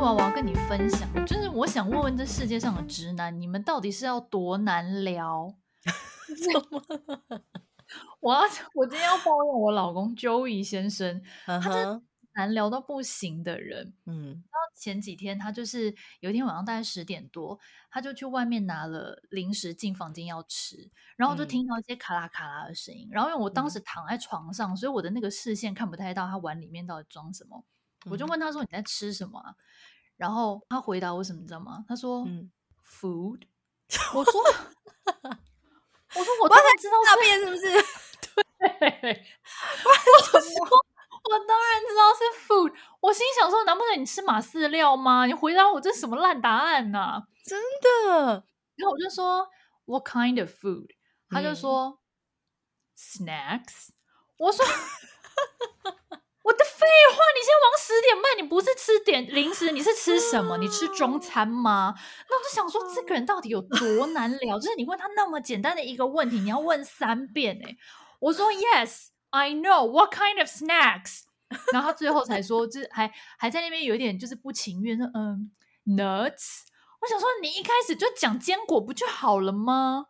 娃娃跟你分享，就是我想问问这世界上的直男，你们到底是要多难聊？怎么？我要我今天要抱怨我老公 Joey 先生，uh huh. 他是难聊到不行的人。嗯，然后前几天他就是有一天晚上大概十点多，他就去外面拿了零食进房间要吃，然后就听到一些卡拉卡拉的声音。嗯、然后因为我当时躺在床上，所以我的那个视线看不太到他碗里面到底装什么。嗯、我就问他说：“你在吃什么、啊？”然后他回答我什么，你知道吗？他说：“嗯，food。”我说：“我说我当然知道是大便是不是？” 对，我说我当然知道是 food。我心想说，难不成你吃马饲料吗？你回答我这什么烂答案呐、啊？真的？然后我就说 What kind of food？他就说、嗯、snacks。我说我的废话，你现在往十点半，你不是吃点零食，你是吃什么？你吃中餐吗？那我就想说，这个人到底有 多难聊？就是你问他那么简单的一个问题，你要问三遍哎、欸。我说 Yes, I know. What kind of snacks？然后他最后才说，就是还还在那边有一点就是不情愿说，嗯，nuts。我想说，你一开始就讲坚果不就好了吗？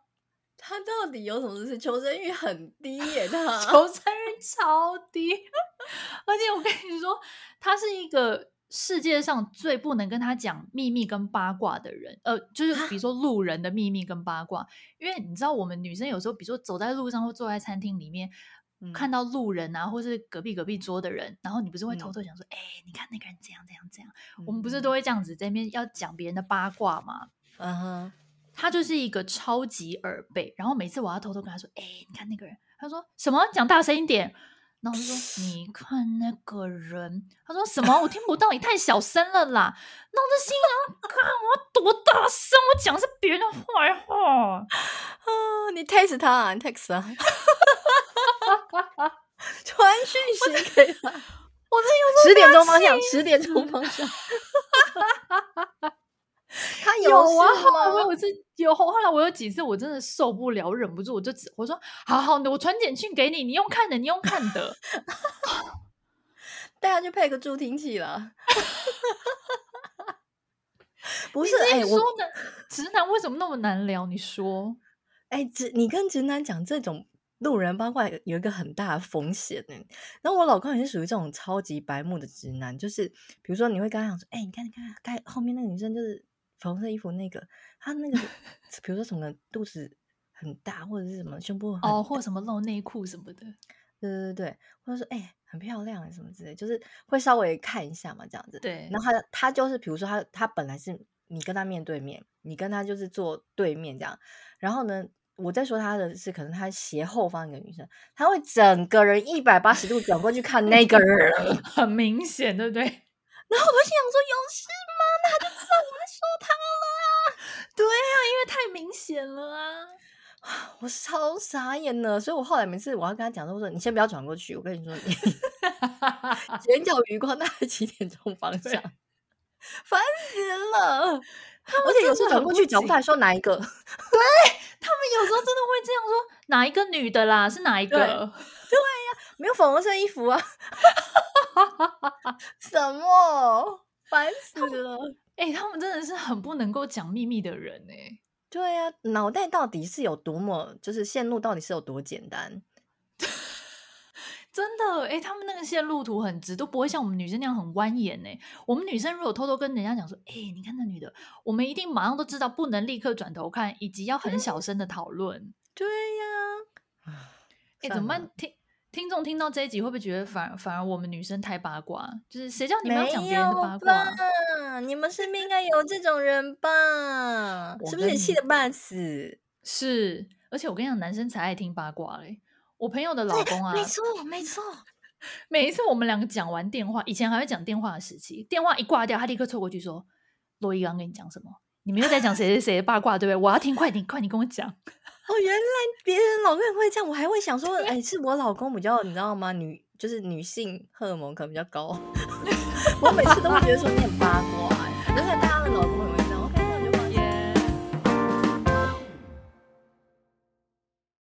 他到底有什么事？求生欲很低耶，他求生欲超低。而且我跟你说，他是一个世界上最不能跟他讲秘密跟八卦的人。呃，就是比如说路人的秘密跟八卦，因为你知道，我们女生有时候，比如说走在路上或坐在餐厅里面。看到路人啊，或是隔壁隔壁桌的人，然后你不是会偷偷想说，哎、嗯欸，你看那个人怎样怎样怎样，嗯、我们不是都会这样子在那边要讲别人的八卦吗？嗯哼，他就是一个超级耳背，然后每次我要偷偷跟他说，哎、欸，你看那个人，他说什么？讲大声一点。然后我就说，你看那个人，他说什么？我听不到，你太小声了啦。那我就心想，看我多大声，我讲的是别人的坏话啊！你 text 他啊，你 text 啊。传讯息给他，我这有十点钟方向，十点钟方向。他有，有啊，后来我有次有，后来我有几次我真的受不了，忍不住我就只我说好好的，我传简讯给你，你用看的，你用看的，大家就配个助听器了。不是哎，说呢直男为什么那么难聊？你说，哎，直你跟直男讲这种。路人八卦有一个很大的风险呢，然后我老公也是属于这种超级白目的直男，就是比如说你会跟他讲说，哎、欸，你看你看，该后面那个女生就是粉红色衣服那个，他那个比如说什么肚子很大，或者是什么胸部哦，或者什么露内裤什么的，对对对，或者说哎、欸、很漂亮什么之类，就是会稍微看一下嘛，这样子。对，然后他他就是比如说他他本来是你跟他面对面，你跟他就是坐对面这样，然后呢。我在说他的是，可能他斜后方一个女生，他会整个人一百八十度转过去看那个人，很明显，对不对？然后我想说，有事对啊，因为太明显了啊！我超傻眼了，所以我后来每次我要跟他讲，我说你先不要转过去，我跟你说你，眼角余光大概几点钟方向？烦死了！而且有时候转过去讲不出说哪一个，对他们有时候真的会这样说，哪一个女的啦？是哪一个？对呀、啊，没有粉红色衣服啊！什么？烦死了！哎、欸，他们真的是很不能够讲秘密的人哎、欸。对呀、啊，脑袋到底是有多么，就是线路到底是有多简单？真的哎，他们那个线路图很直，都不会像我们女生那样很蜿蜒哎。我们女生如果偷偷跟人家讲说，哎，你看那女的，我们一定马上都知道，不能立刻转头看，以及要很小声的讨论。对呀，哎，怎么办？听听众听到这一集会不会觉得反而反而我们女生太八卦？就是谁叫你们要讲别人的八卦？你们身边应该有这种人吧？是不是你气得半死？是，而且我跟你讲，男生才爱听八卦嘞。我朋友的老公啊，没错没错，每一次我们两个讲完电话，以前还会讲电话的时期，电话一挂掉，他立刻凑过去说：“罗伊刚跟你讲什么？你们又在讲谁谁谁的八卦，对不对？我要听，快点快点跟我讲。”哦，原来别人老公也会这样，我还会想说，哎，是我老公比较，你知道吗？女就是女性荷尔蒙可能比较高，我每次都会觉得说你很八卦，能在大家的老公。